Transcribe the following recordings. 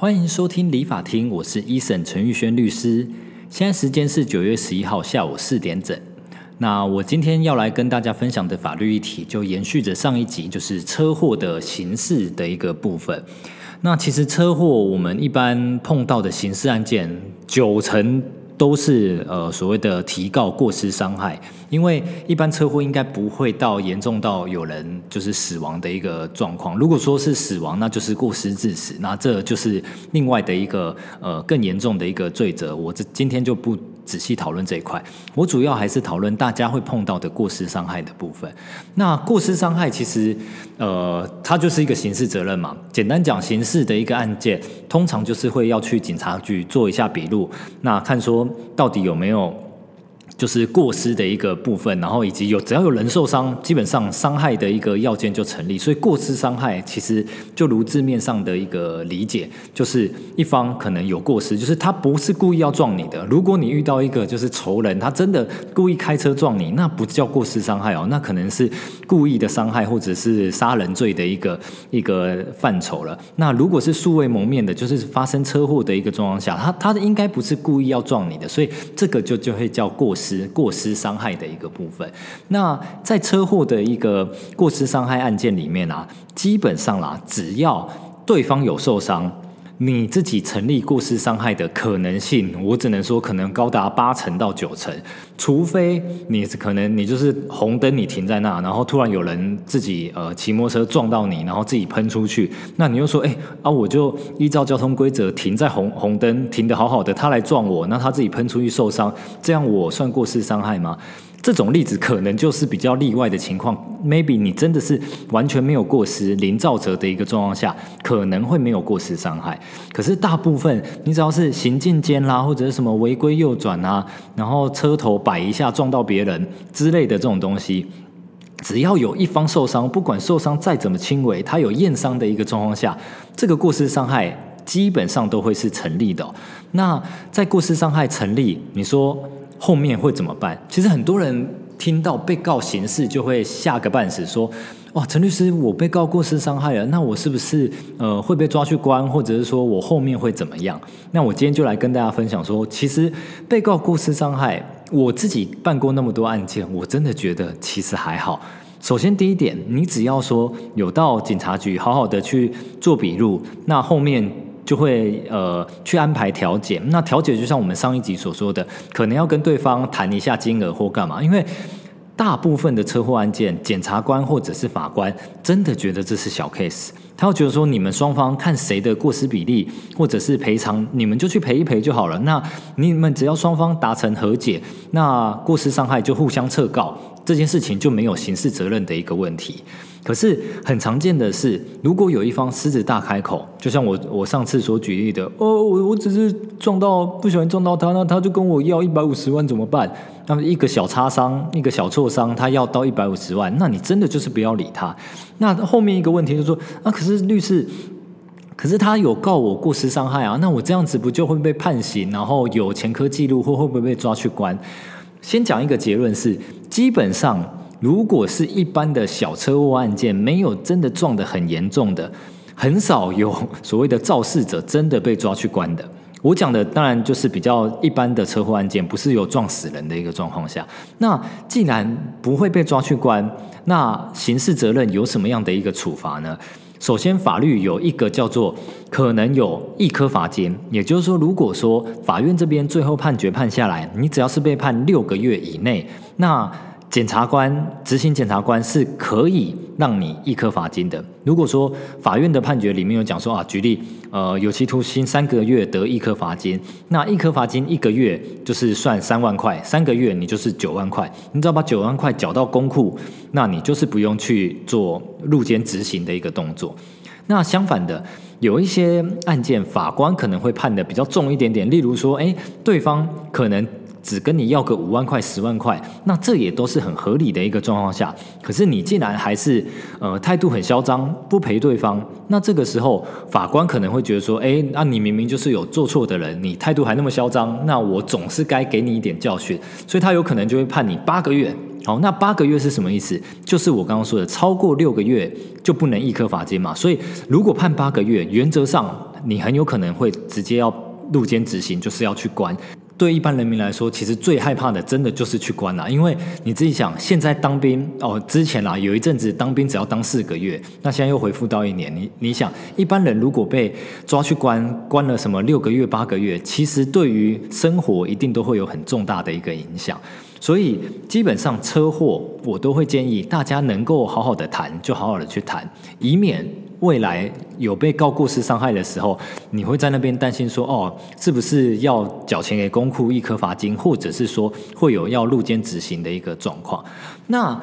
欢迎收听理法厅，我是一审陈玉轩律师。现在时间是九月十一号下午四点整。那我今天要来跟大家分享的法律议题，就延续着上一集，就是车祸的刑事的一个部分。那其实车祸，我们一般碰到的刑事案件，九成。都是呃所谓的提告过失伤害，因为一般车祸应该不会到严重到有人就是死亡的一个状况。如果说是死亡，那就是过失致死，那这就是另外的一个呃更严重的一个罪责。我这今天就不。仔细讨论这一块，我主要还是讨论大家会碰到的过失伤害的部分。那过失伤害其实，呃，它就是一个刑事责任嘛。简单讲，刑事的一个案件，通常就是会要去警察局做一下笔录，那看说到底有没有。就是过失的一个部分，然后以及有只要有人受伤，基本上伤害的一个要件就成立。所以过失伤害其实就如字面上的一个理解，就是一方可能有过失，就是他不是故意要撞你的。如果你遇到一个就是仇人，他真的故意开车撞你，那不叫过失伤害哦，那可能是故意的伤害或者是杀人罪的一个一个范畴了。那如果是素未谋面的，就是发生车祸的一个状况下，他他应该不是故意要撞你的，所以这个就就会叫过失。过失伤害的一个部分，那在车祸的一个过失伤害案件里面啊，基本上啦，只要对方有受伤。你自己成立过失伤害的可能性，我只能说可能高达八成到九成，除非你可能你就是红灯你停在那，然后突然有人自己呃骑摩托车撞到你，然后自己喷出去，那你又说哎啊我就依照交通规则停在红红灯停的好好的，他来撞我，那他自己喷出去受伤，这样我算过失伤害吗？这种例子可能就是比较例外的情况，maybe 你真的是完全没有过失、零造责的一个状况下，可能会没有过失伤害。可是大部分你只要是行进间啦，或者是什么违规右转啊，然后车头摆一下撞到别人之类的这种东西，只要有一方受伤，不管受伤再怎么轻微，他有验伤的一个状况下，这个过失伤害基本上都会是成立的。那在过失伤害成立，你说？后面会怎么办？其实很多人听到被告刑事就会吓个半死，说：“哇，陈律师，我被告过失伤害了，那我是不是呃会被抓去关，或者是说我后面会怎么样？”那我今天就来跟大家分享说，其实被告过失伤害，我自己办过那么多案件，我真的觉得其实还好。首先第一点，你只要说有到警察局好好的去做笔录，那后面。就会呃去安排调解，那调解就像我们上一集所说的，可能要跟对方谈一下金额或干嘛，因为大部分的车祸案件，检察官或者是法官真的觉得这是小 case，他会觉得说你们双方看谁的过失比例或者是赔偿，你们就去赔一赔就好了。那你们只要双方达成和解，那过失伤害就互相撤告，这件事情就没有刑事责任的一个问题。可是很常见的是，如果有一方狮子大开口，就像我我上次所举例的，哦，我我只是撞到不小心撞到他，那他就跟我要一百五十万怎么办？那么一个小擦伤，一个小挫伤，他要到一百五十万，那你真的就是不要理他。那后面一个问题就是说，啊，可是律师，可是他有告我过失伤害啊，那我这样子不就会被判刑，然后有前科记录，或会不会被抓去关？先讲一个结论是，基本上。如果是一般的小车祸案件，没有真的撞得很严重的，很少有所谓的肇事者真的被抓去关的。我讲的当然就是比较一般的车祸案件，不是有撞死人的一个状况下。那既然不会被抓去关，那刑事责任有什么样的一个处罚呢？首先，法律有一个叫做可能有一颗罚金，也就是说，如果说法院这边最后判决判下来，你只要是被判六个月以内，那检察官执行检察官是可以让你一颗罚金的。如果说法院的判决里面有讲说啊，举例，呃，有期徒刑三个月得一颗罚金，那一颗罚金一个月就是算三万块，三个月你就是九万块。你只要把九万块缴到公库，那你就是不用去做入监执行的一个动作。那相反的，有一些案件法官可能会判的比较重一点点，例如说，哎，对方可能。只跟你要个五万块、十万块，那这也都是很合理的一个状况下。可是你竟然还是呃态度很嚣张，不赔对方，那这个时候法官可能会觉得说：哎，那你明明就是有做错的人，你态度还那么嚣张，那我总是该给你一点教训。所以他有可能就会判你八个月。好，那八个月是什么意思？就是我刚刚说的，超过六个月就不能一颗罚金嘛。所以如果判八个月，原则上你很有可能会直接要入监执行，就是要去关。对一般人民来说，其实最害怕的，真的就是去关了。因为你自己想，现在当兵哦，之前啦有一阵子当兵只要当四个月，那现在又回复到一年。你你想，一般人如果被抓去关，关了什么六个月、八个月，其实对于生活一定都会有很重大的一个影响。所以基本上车祸，我都会建议大家能够好好的谈，就好好的去谈，以免。未来有被告过失伤害的时候，你会在那边担心说，哦，是不是要缴钱给公库一颗罚金，或者是说会有要入监执行的一个状况？那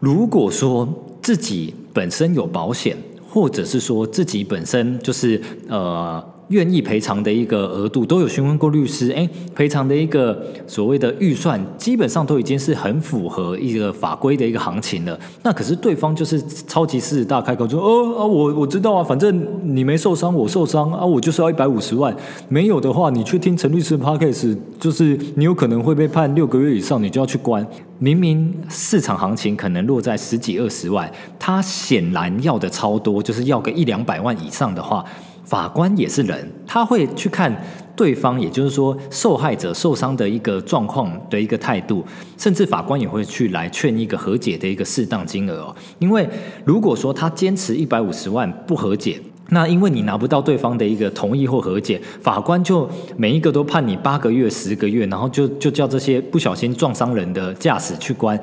如果说自己本身有保险，或者是说自己本身就是呃。愿意赔偿的一个额度都有询问过律师，哎，赔偿的一个所谓的预算，基本上都已经是很符合一个法规的一个行情了。那可是对方就是超级狮子大开口说，哦啊，我我知道啊，反正你没受伤，我受伤啊，我就是要一百五十万。没有的话，你去听陈律师的 podcast，就是你有可能会被判六个月以上，你就要去关。明明市场行情可能落在十几二十万，他显然要的超多，就是要个一两百万以上的话。法官也是人，他会去看对方，也就是说受害者受伤的一个状况的一个态度，甚至法官也会去来劝一个和解的一个适当金额哦。因为如果说他坚持一百五十万不和解，那因为你拿不到对方的一个同意或和解，法官就每一个都判你八个月、十个月，然后就就叫这些不小心撞伤人的驾驶去关。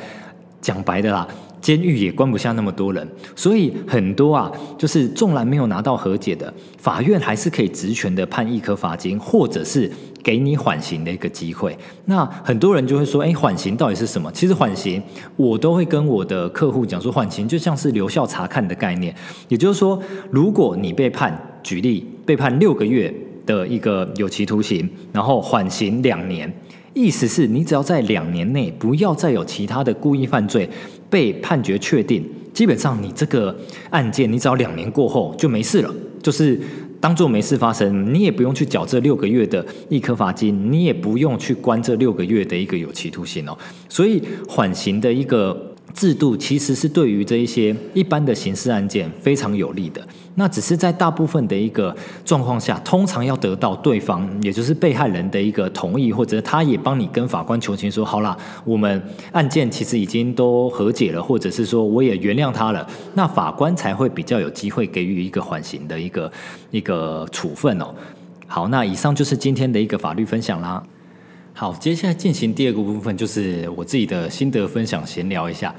讲白的啦。监狱也关不下那么多人，所以很多啊，就是纵然没有拿到和解的，法院还是可以职权的判一颗罚金，或者是给你缓刑的一个机会。那很多人就会说，哎，缓刑到底是什么？其实缓刑，我都会跟我的客户讲说，缓刑就像是留校查看的概念。也就是说，如果你被判，举例被判六个月的一个有期徒刑，然后缓刑两年，意思是你只要在两年内不要再有其他的故意犯罪。被判决确定，基本上你这个案件，你只要两年过后就没事了，就是当做没事发生，你也不用去缴这六个月的一颗罚金，你也不用去关这六个月的一个有期徒刑哦。所以缓刑的一个制度，其实是对于这一些一般的刑事案件非常有利的。那只是在大部分的一个状况下，通常要得到对方，也就是被害人的一个同意，或者他也帮你跟法官求情，说好啦，我们案件其实已经都和解了，或者是说我也原谅他了，那法官才会比较有机会给予一个缓刑的一个一个处分哦。好，那以上就是今天的一个法律分享啦。好，接下来进行第二个部分，就是我自己的心得分享，闲聊一下。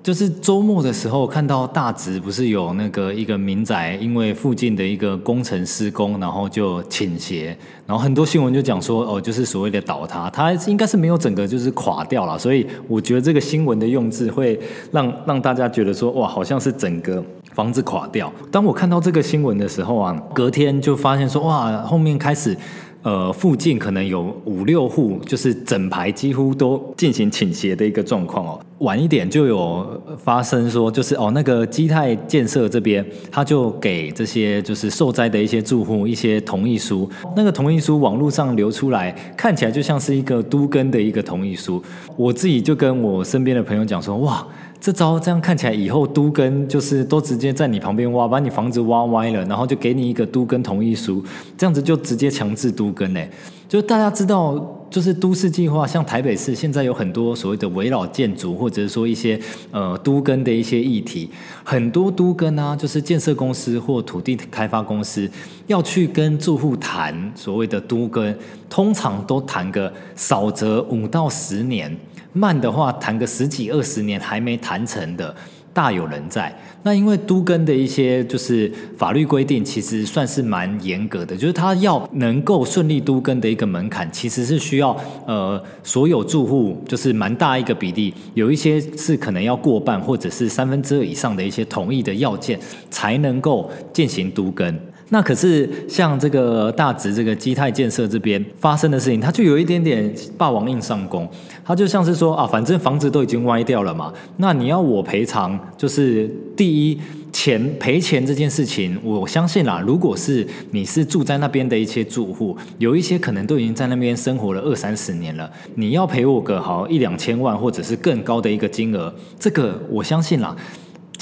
就是周末的时候看到大直不是有那个一个民宅，因为附近的一个工程施工，然后就倾斜，然后很多新闻就讲说哦，就是所谓的倒塌，它应该是没有整个就是垮掉了，所以我觉得这个新闻的用字会让让大家觉得说哇，好像是整个房子垮掉。当我看到这个新闻的时候啊，隔天就发现说哇，后面开始。呃，附近可能有五六户，就是整排几乎都进行倾斜的一个状况哦。晚一点就有发生说，就是哦，那个基泰建设这边，他就给这些就是受灾的一些住户一些同意书。那个同意书网络上流出来，看起来就像是一个都根的一个同意书。我自己就跟我身边的朋友讲说，哇。这招这样看起来，以后都根就是都直接在你旁边挖，把你房子挖歪了，然后就给你一个都根同意书，这样子就直接强制都根嘞。就大家知道，就是都市计划，像台北市现在有很多所谓的围绕建筑，或者是说一些呃都根的一些议题，很多都根啊，就是建设公司或土地开发公司要去跟住户谈所谓的都根，通常都谈个少则五到十年。慢的话，谈个十几二十年还没谈成的，大有人在。那因为都根的一些就是法律规定，其实算是蛮严格的，就是他要能够顺利都根的一个门槛，其实是需要呃所有住户就是蛮大一个比例，有一些是可能要过半或者是三分之二以上的一些同意的要件，才能够进行都根。那可是像这个大直这个基泰建设这边发生的事情，它就有一点点霸王硬上弓，它就像是说啊，反正房子都已经歪掉了嘛，那你要我赔偿，就是第一钱赔钱这件事情，我相信啦，如果是你是住在那边的一些住户，有一些可能都已经在那边生活了二三十年了，你要赔我个好一两千万或者是更高的一个金额，这个我相信啦。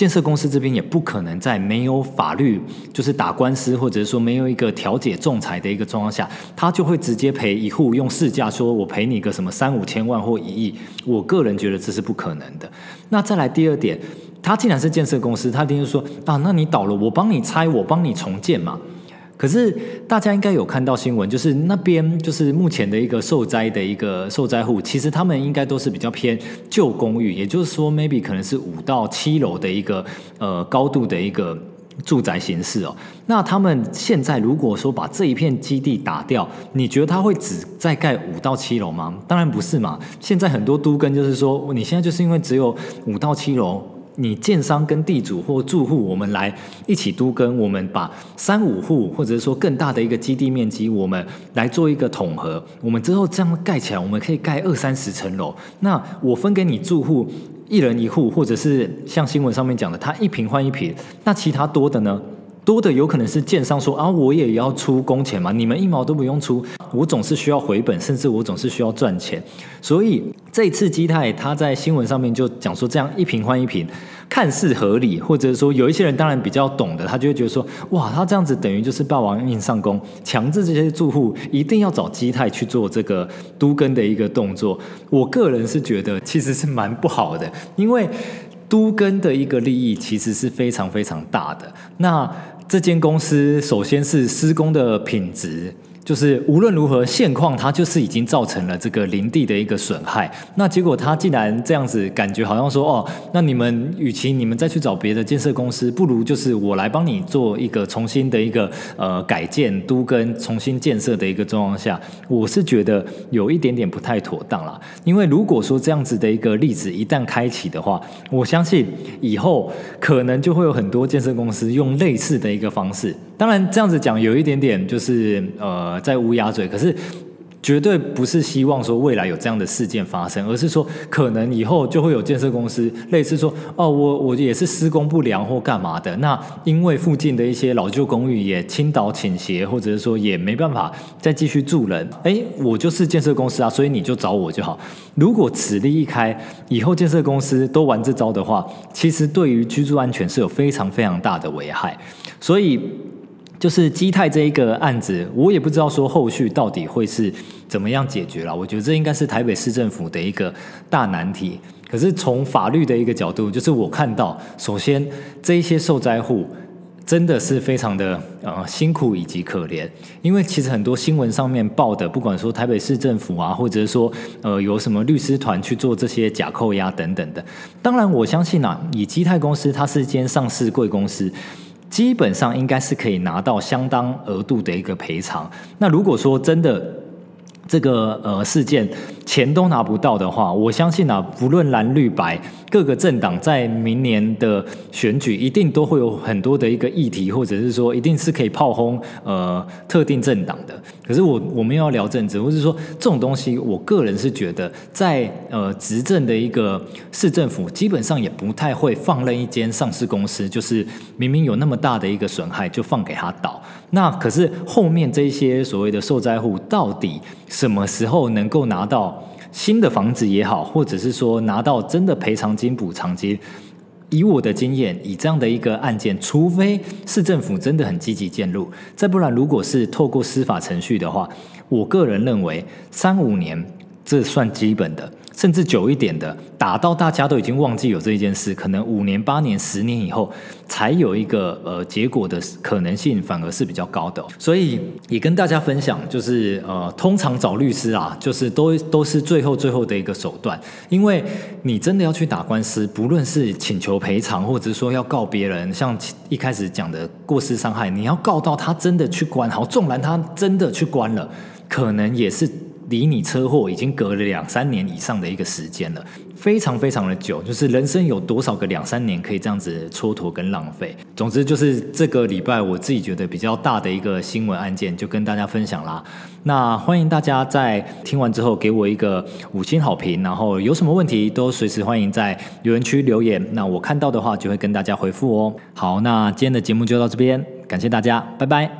建设公司这边也不可能在没有法律，就是打官司或者是说没有一个调解仲裁的一个状况下，他就会直接赔一户用市价说我赔你个什么三五千万或一亿。我个人觉得这是不可能的。那再来第二点，他既然是建设公司，他一定是说啊，那你倒了，我帮你拆，我帮你重建嘛。可是大家应该有看到新闻，就是那边就是目前的一个受灾的一个受灾户，其实他们应该都是比较偏旧公寓，也就是说，maybe 可能是五到七楼的一个呃高度的一个住宅形式哦。那他们现在如果说把这一片基地打掉，你觉得他会只再盖五到七楼吗？当然不是嘛。现在很多都根就是说，你现在就是因为只有五到七楼。你建商跟地主或住户，我们来一起都跟，我们把三五户或者是说更大的一个基地面积，我们来做一个统合，我们之后这样盖起来，我们可以盖二三十层楼。那我分给你住户一人一户，或者是像新闻上面讲的，他一平换一平，那其他多的呢？多的有可能是建商说啊，我也要出工钱嘛，你们一毛都不用出，我总是需要回本，甚至我总是需要赚钱。所以这一次基泰他在新闻上面就讲说，这样一平换一平，看似合理，或者说有一些人当然比较懂的，他就会觉得说，哇，他这样子等于就是霸王硬上弓，强制这些住户一定要找基泰去做这个都根的一个动作。我个人是觉得其实是蛮不好的，因为。都根的一个利益其实是非常非常大的。那这间公司首先是施工的品质。就是无论如何，现况它就是已经造成了这个林地的一个损害。那结果他竟然这样子，感觉好像说哦，那你们与其你们再去找别的建设公司，不如就是我来帮你做一个重新的一个呃改建都跟重新建设的一个状况下，我是觉得有一点点不太妥当了。因为如果说这样子的一个例子一旦开启的话，我相信以后可能就会有很多建设公司用类似的一个方式。当然，这样子讲有一点点就是呃呃，在乌鸦嘴，可是。绝对不是希望说未来有这样的事件发生，而是说可能以后就会有建设公司类似说哦，我我也是施工不良或干嘛的，那因为附近的一些老旧公寓也倾倒倾斜，或者是说也没办法再继续住人，哎，我就是建设公司啊，所以你就找我就好。如果此例一开，以后建设公司都玩这招的话，其实对于居住安全是有非常非常大的危害，所以。就是基泰这一个案子，我也不知道说后续到底会是怎么样解决了。我觉得这应该是台北市政府的一个大难题。可是从法律的一个角度，就是我看到，首先这一些受灾户真的是非常的呃辛苦以及可怜，因为其实很多新闻上面报的，不管说台北市政府啊，或者是说呃有什么律师团去做这些假扣押等等的。当然，我相信啊，以基泰公司，它是间上市贵公司。基本上应该是可以拿到相当额度的一个赔偿。那如果说真的，这个呃事件钱都拿不到的话，我相信啊，不论蓝绿白各个政党在明年的选举，一定都会有很多的一个议题，或者是说一定是可以炮轰呃特定政党的。可是我我们要聊政治，或是说这种东西，我个人是觉得，在呃执政的一个市政府，基本上也不太会放任一间上市公司，就是明明有那么大的一个损害，就放给他倒。那可是后面这些所谓的受灾户，到底什么时候能够拿到新的房子也好，或者是说拿到真的赔偿金、补偿金？以我的经验，以这样的一个案件，除非市政府真的很积极介入，再不然，如果是透过司法程序的话，我个人认为三五年这算基本的。甚至久一点的，打到大家都已经忘记有这一件事，可能五年、八年、十年以后才有一个呃结果的可能性，反而是比较高的。所以也跟大家分享，就是呃，通常找律师啊，就是都都是最后最后的一个手段，因为你真的要去打官司，不论是请求赔偿，或者说要告别人，像一开始讲的过失伤害，你要告到他真的去关，好，纵然他真的去关了，可能也是。离你车祸已经隔了两三年以上的一个时间了，非常非常的久。就是人生有多少个两三年可以这样子蹉跎跟浪费？总之就是这个礼拜我自己觉得比较大的一个新闻案件，就跟大家分享啦。那欢迎大家在听完之后给我一个五星好评，然后有什么问题都随时欢迎在留言区留言。那我看到的话就会跟大家回复哦。好，那今天的节目就到这边，感谢大家，拜拜。